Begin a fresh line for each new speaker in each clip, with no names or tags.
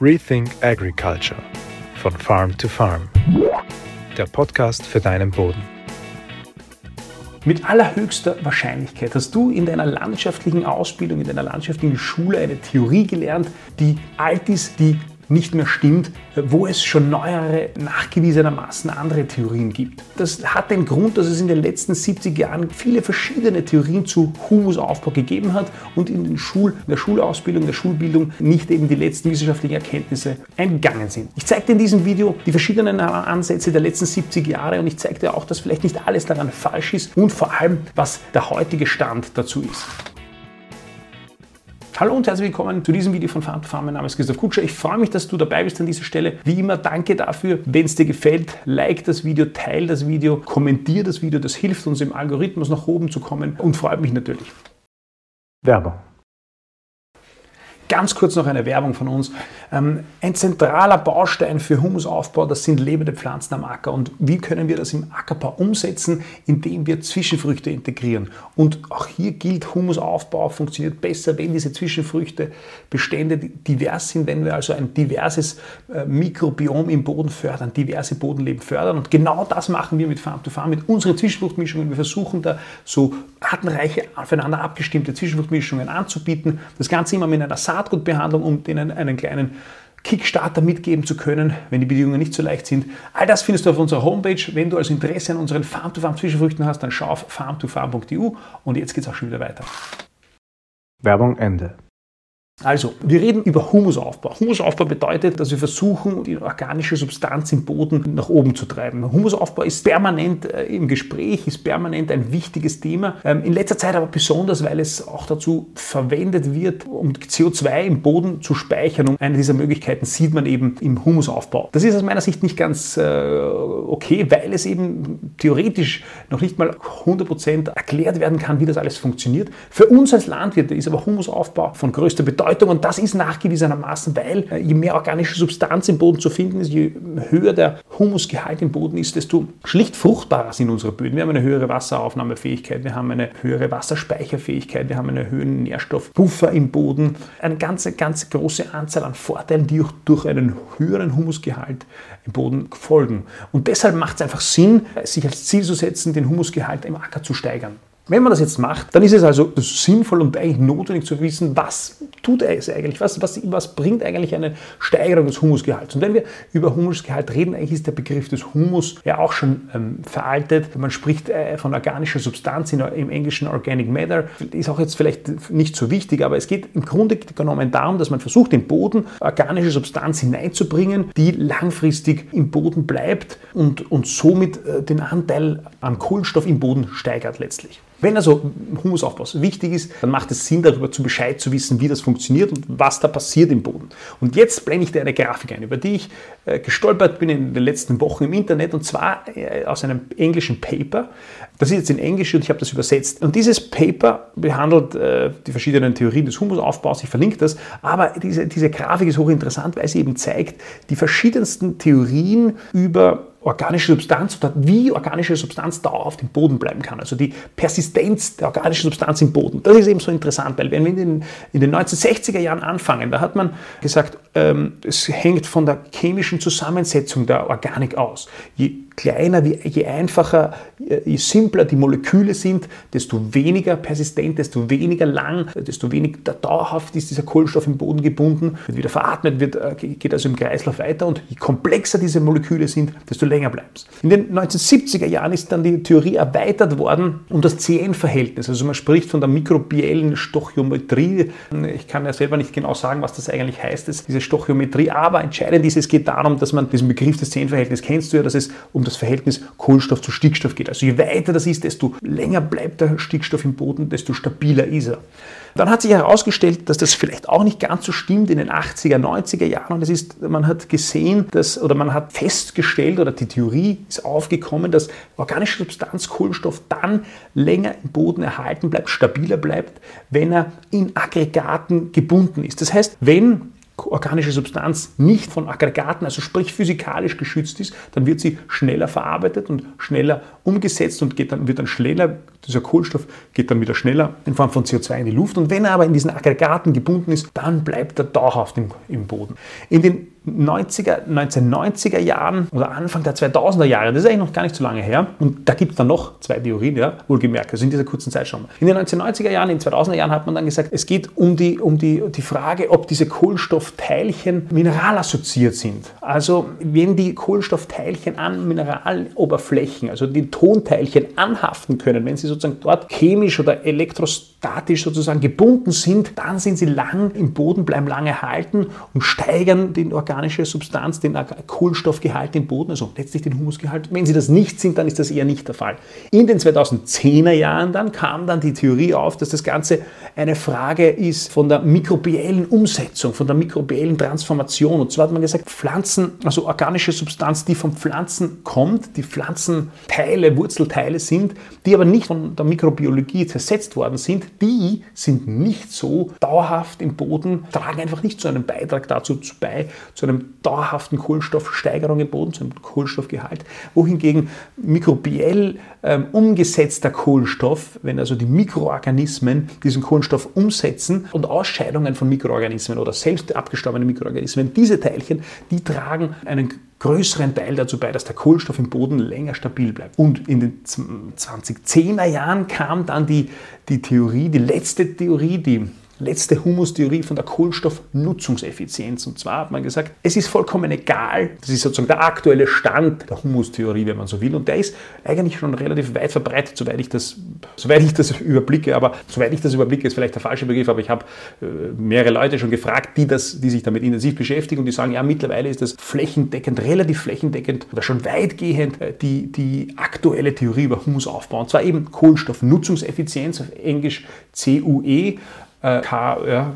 Rethink Agriculture von Farm to Farm. Der Podcast für deinen Boden.
Mit allerhöchster Wahrscheinlichkeit hast du in deiner landwirtschaftlichen Ausbildung, in deiner landwirtschaftlichen Schule eine Theorie gelernt, die alt ist, die nicht mehr stimmt, wo es schon neuere, nachgewiesenermaßen andere Theorien gibt. Das hat den Grund, dass es in den letzten 70 Jahren viele verschiedene Theorien zu Humusaufbau gegeben hat und in, den Schul, der Schulausbildung, der Schulbildung nicht eben die letzten wissenschaftlichen Erkenntnisse eingegangen sind. Ich zeige dir in diesem Video die verschiedenen Ansätze der letzten 70 Jahre und ich zeige dir auch, dass vielleicht nicht alles daran falsch ist und vor allem, was der heutige Stand dazu ist. Hallo und herzlich willkommen zu diesem Video von Farm to Farm. Mein Name ist Christoph Kutscher. Ich freue mich, dass du dabei bist an dieser Stelle. Wie immer, danke dafür. Wenn es dir gefällt, like das Video, teile das Video, kommentiere das Video. Das hilft uns im Algorithmus nach oben zu kommen und freut mich natürlich.
Werbung.
Ganz kurz noch eine Werbung von uns. Ähm, ein zentraler Baustein für Humusaufbau, das sind lebende Pflanzen am Acker. Und wie können wir das im Ackerbau umsetzen? Indem wir Zwischenfrüchte integrieren. Und auch hier gilt, Humusaufbau funktioniert besser, wenn diese Zwischenfrüchte Bestände divers sind, wenn wir also ein diverses äh, Mikrobiom im Boden fördern, diverse Bodenleben fördern. Und genau das machen wir mit Farm to Farm, mit unseren Zwischenfruchtmischungen. Wir versuchen da so artenreiche, aufeinander abgestimmte Zwischenfruchtmischungen anzubieten. Das Ganze immer mit einer Saat Saatgutbehandlung, um denen einen kleinen Kickstarter mitgeben zu können, wenn die Bedingungen nicht so leicht sind. All das findest du auf unserer Homepage. Wenn du also Interesse an unseren Farm-to-Farm-Zwischenfrüchten hast, dann schau auf farm-to-farm.eu und jetzt geht es auch schon wieder weiter.
Werbung Ende.
Also, wir reden über Humusaufbau. Humusaufbau bedeutet, dass wir versuchen, die organische Substanz im Boden nach oben zu treiben. Humusaufbau ist permanent äh, im Gespräch, ist permanent ein wichtiges Thema. Ähm, in letzter Zeit aber besonders, weil es auch dazu verwendet wird, um CO2 im Boden zu speichern. Und eine dieser Möglichkeiten sieht man eben im Humusaufbau. Das ist aus meiner Sicht nicht ganz äh, okay, weil es eben theoretisch noch nicht mal 100% erklärt werden kann, wie das alles funktioniert. Für uns als Landwirte ist aber Humusaufbau von größter Bedeutung Bedeutung und das ist nachgewiesenermaßen, weil äh, je mehr organische Substanz im Boden zu finden ist, je höher der Humusgehalt im Boden ist, desto schlicht fruchtbarer sind unsere Böden. Wir haben eine höhere Wasseraufnahmefähigkeit, wir haben eine höhere Wasserspeicherfähigkeit, wir haben einen höheren Nährstoffpuffer im Boden, eine ganze, ganz große Anzahl an Vorteilen, die auch durch einen höheren Humusgehalt im Boden folgen. Und deshalb macht es einfach Sinn, sich als Ziel zu setzen, den Humusgehalt im Acker zu steigern. Wenn man das jetzt macht, dann ist es also sinnvoll und eigentlich notwendig zu wissen, was tut es eigentlich, was, was, was bringt eigentlich eine Steigerung des Humusgehalts. Und wenn wir über Humusgehalt reden, eigentlich ist der Begriff des Humus ja auch schon ähm, veraltet. Man spricht äh, von organischer Substanz in, im Englischen Organic Matter. Ist auch jetzt vielleicht nicht so wichtig, aber es geht im Grunde genommen darum, dass man versucht, den Boden organische Substanz hineinzubringen, die langfristig im Boden bleibt und, und somit äh, den Anteil an Kohlenstoff im Boden steigert letztlich. Wenn also Humusaufbau wichtig ist, dann macht es Sinn, darüber zu Bescheid zu wissen, wie das funktioniert und was da passiert im Boden. Und jetzt blende ich dir eine Grafik ein, über die ich äh, gestolpert bin in den letzten Wochen im Internet und zwar äh, aus einem englischen Paper. Das ist jetzt in Englisch und ich habe das übersetzt. Und dieses Paper behandelt äh, die verschiedenen Theorien des Humusaufbaus, ich verlinke das, aber diese, diese Grafik ist hochinteressant, weil sie eben zeigt, die verschiedensten Theorien über organische Substanz oder wie organische Substanz dauerhaft im Boden bleiben kann. Also die Persistenz der organischen Substanz im Boden. Das ist eben so interessant, weil wenn wir in den, in den 1960er Jahren anfangen, da hat man gesagt, ähm, es hängt von der chemischen Zusammensetzung der Organik aus. Je kleiner, je einfacher, je simpler die Moleküle sind, desto weniger persistent, desto weniger lang, desto weniger dauerhaft ist dieser Kohlenstoff im Boden gebunden, wird wieder veratmet, wird, äh, geht also im Kreislauf weiter und je komplexer diese Moleküle sind, desto länger bleibt es. In den 1970er Jahren ist dann die Theorie erweitert worden um das CN-Verhältnis. Also man spricht von der mikrobiellen Stochiometrie. Ich kann ja selber nicht genau sagen, was das eigentlich heißt, diese Stochiometrie, aber entscheidend ist, es geht darum, dass man diesen Begriff des CN-Verhältnisses kennst du ja, dass es um das Verhältnis Kohlenstoff zu Stickstoff geht. Also je weiter das ist, desto länger bleibt der Stickstoff im Boden, desto stabiler ist er. Dann hat sich herausgestellt, dass das vielleicht auch nicht ganz so stimmt in den 80er, 90er Jahren. Und es ist, man hat gesehen, dass, oder man hat festgestellt, oder die Theorie ist aufgekommen, dass organische Substanz Kohlenstoff dann länger im Boden erhalten bleibt, stabiler bleibt, wenn er in Aggregaten gebunden ist. Das heißt, wenn organische Substanz nicht von Aggregaten, also sprich physikalisch geschützt ist, dann wird sie schneller verarbeitet und schneller umgesetzt und geht dann, wird dann schneller, dieser Kohlenstoff geht dann wieder schneller in Form von CO2 in die Luft. Und wenn er aber in diesen Aggregaten gebunden ist, dann bleibt er dauerhaft im, im Boden. In den 90er, 1990er Jahren oder Anfang der 2000er Jahre, das ist eigentlich noch gar nicht so lange her, und da gibt es dann noch zwei Theorien, ja, wohlgemerkt, also in dieser kurzen Zeit schon. In den 1990er Jahren, in den 2000er Jahren hat man dann gesagt, es geht um die, um die, die Frage, ob diese Kohlenstoffteilchen mineralassoziiert sind. Also wenn die Kohlenstoffteilchen an Mineraloberflächen, also die Tonteilchen anhaften können, wenn sie sozusagen dort chemisch oder elektrostatisch sozusagen gebunden sind, dann sind sie lang im Boden, bleiben lange halten und steigern den Organ organische Substanz, den Kohlenstoffgehalt im Boden, also letztlich den Humusgehalt. Wenn sie das nicht sind, dann ist das eher nicht der Fall. In den 2010er Jahren dann kam dann die Theorie auf, dass das Ganze eine Frage ist von der mikrobiellen Umsetzung, von der mikrobiellen Transformation. Und zwar hat man gesagt, Pflanzen, also organische Substanz, die von Pflanzen kommt, die Pflanzenteile, Wurzelteile sind, die aber nicht von der Mikrobiologie zersetzt worden sind, die sind nicht so dauerhaft im Boden, tragen einfach nicht so einen Beitrag dazu bei, zu einem dauerhaften Kohlenstoffsteigerung im Boden, zu einem Kohlenstoffgehalt, wohingegen mikrobiell ähm, umgesetzter Kohlenstoff, wenn also die Mikroorganismen diesen Kohlenstoff umsetzen und Ausscheidungen von Mikroorganismen oder selbst abgestorbene Mikroorganismen, diese Teilchen, die tragen einen größeren Teil dazu bei, dass der Kohlenstoff im Boden länger stabil bleibt. Und in den 2010er Jahren kam dann die, die Theorie, die letzte Theorie, die letzte Humustheorie von der Kohlenstoffnutzungseffizienz. Und zwar hat man gesagt, es ist vollkommen egal, das ist sozusagen der aktuelle Stand der Humustheorie, wenn man so will. Und der ist eigentlich schon relativ weit verbreitet, soweit ich das, soweit ich das überblicke. Aber soweit ich das überblicke, ist vielleicht der falsche Begriff, aber ich habe äh, mehrere Leute schon gefragt, die, das, die sich damit intensiv beschäftigen und die sagen, ja, mittlerweile ist das flächendeckend, relativ flächendeckend oder schon weitgehend äh, die, die aktuelle Theorie über Humusaufbau. Und zwar eben Kohlenstoffnutzungseffizienz, auf Englisch CUE äh,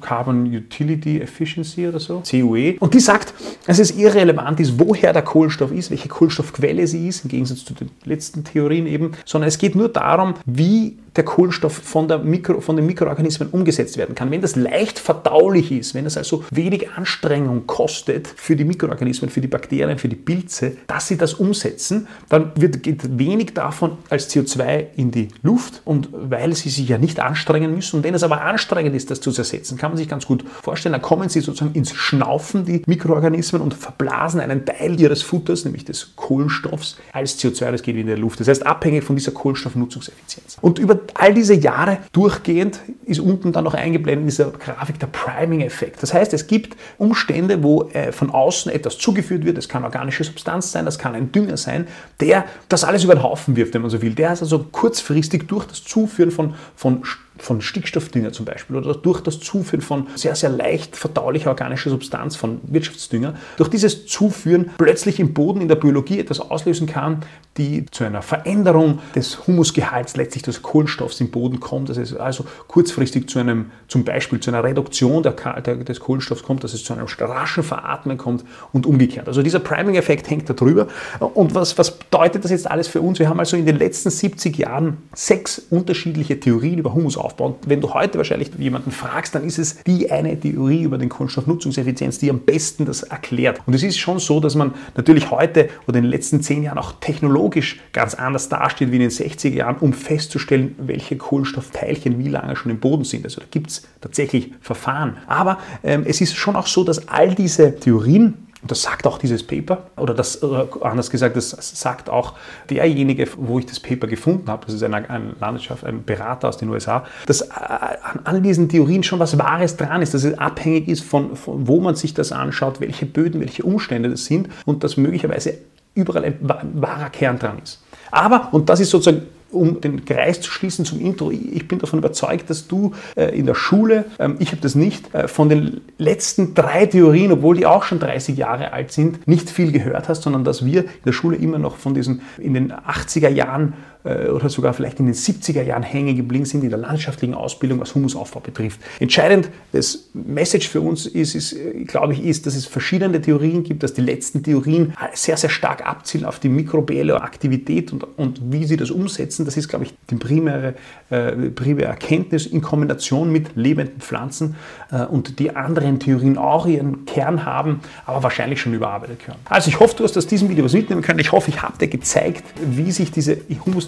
Carbon Utility Efficiency oder so, CUE. Und die sagt, dass es irrelevant ist, woher der Kohlenstoff ist, welche Kohlenstoffquelle sie ist, im Gegensatz zu den letzten Theorien eben, sondern es geht nur darum, wie der Kohlenstoff von, der Mikro, von den Mikroorganismen umgesetzt werden kann. Wenn das leicht verdaulich ist, wenn es also wenig Anstrengung kostet für die Mikroorganismen, für die Bakterien, für die Pilze, dass sie das umsetzen, dann wird, geht wenig davon als CO2 in die Luft und weil sie sich ja nicht anstrengen müssen. Und wenn es aber anstrengend ist, das zu zersetzen, kann man sich ganz gut vorstellen, dann kommen sie sozusagen ins Schnaufen, die Mikroorganismen, und verblasen einen Teil ihres Futters, nämlich des Kohlenstoffs, als CO2, das geht in die Luft. Das heißt, abhängig von dieser Kohlenstoffnutzungseffizienz. Und über all diese Jahre durchgehend ist unten dann noch eingeblendet in dieser Grafik der Priming-Effekt. Das heißt, es gibt Umstände, wo äh, von außen etwas zugeführt wird. Das kann organische Substanz sein, das kann ein Dünger sein, der das alles über den Haufen wirft, wenn man so will. Der ist also kurzfristig durch das Zuführen von, von von Stickstoffdünger zum Beispiel oder durch das Zuführen von sehr, sehr leicht verdaulicher organischer Substanz, von Wirtschaftsdünger, durch dieses Zuführen plötzlich im Boden in der Biologie etwas auslösen kann, die zu einer Veränderung des Humusgehalts, letztlich des Kohlenstoffs im Boden kommt, dass es also kurzfristig zu einem, zum Beispiel zu einer Reduktion der, der, des Kohlenstoffs kommt, dass es zu einem raschen Veratmen kommt und umgekehrt. Also dieser Priming-Effekt hängt da drüber. Und was, was bedeutet das jetzt alles für uns? Wir haben also in den letzten 70 Jahren sechs unterschiedliche Theorien über Humus aufbauen. Wenn du heute wahrscheinlich jemanden fragst, dann ist es die eine Theorie über den Kohlenstoffnutzungseffizienz, die am besten das erklärt. Und es ist schon so, dass man natürlich heute oder in den letzten zehn Jahren auch technologisch ganz anders dasteht wie in den 60er Jahren, um festzustellen, welche Kohlenstoffteilchen wie lange schon im Boden sind. Also da gibt es tatsächlich Verfahren. Aber ähm, es ist schon auch so, dass all diese Theorien und das sagt auch dieses Paper, oder das, anders gesagt, das sagt auch derjenige, wo ich das Paper gefunden habe, das ist ein, ein Landwirtschaft, ein Berater aus den USA, dass äh, an all diesen Theorien schon was Wahres dran ist, dass es abhängig ist von, von wo man sich das anschaut, welche Böden, welche Umstände das sind und dass möglicherweise überall ein wahrer Kern dran ist. Aber, und das ist sozusagen um den Kreis zu schließen zum Intro, ich bin davon überzeugt, dass du äh, in der Schule, ähm, ich habe das nicht, äh, von den letzten drei Theorien, obwohl die auch schon 30 Jahre alt sind, nicht viel gehört hast, sondern dass wir in der Schule immer noch von diesen in den 80er Jahren oder sogar vielleicht in den 70er Jahren hängen geblieben sind in der landschaftlichen Ausbildung, was Humusaufbau betrifft. Entscheidend, das Message für uns ist, ist, äh, glaube ich, ist, dass es verschiedene Theorien gibt, dass die letzten Theorien sehr, sehr stark abzielen auf die mikrobielle Aktivität und, und wie sie das umsetzen. Das ist, glaube ich, die primäre, äh, primäre Erkenntnis in Kombination mit lebenden Pflanzen äh, und die anderen Theorien auch ihren Kern haben, aber wahrscheinlich schon überarbeitet können. Also ich hoffe, du hast aus diesem Video was mitnehmen können. Ich hoffe, ich habe dir gezeigt, wie sich diese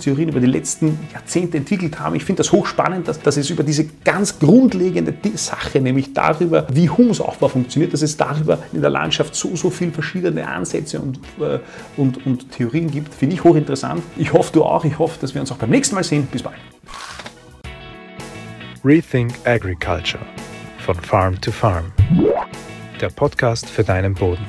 Humustheorien über die letzten Jahrzehnte entwickelt haben. Ich finde das hochspannend, dass, dass es über diese ganz grundlegende Sache, nämlich darüber, wie Humusaufbau funktioniert, dass es darüber in der Landschaft so, so viele verschiedene Ansätze und, äh, und, und Theorien gibt. Finde ich hochinteressant. Ich hoffe, du auch. Ich hoffe, dass wir uns auch beim nächsten Mal sehen. Bis bald.
Rethink Agriculture von Farm to Farm. Der Podcast für deinen Boden.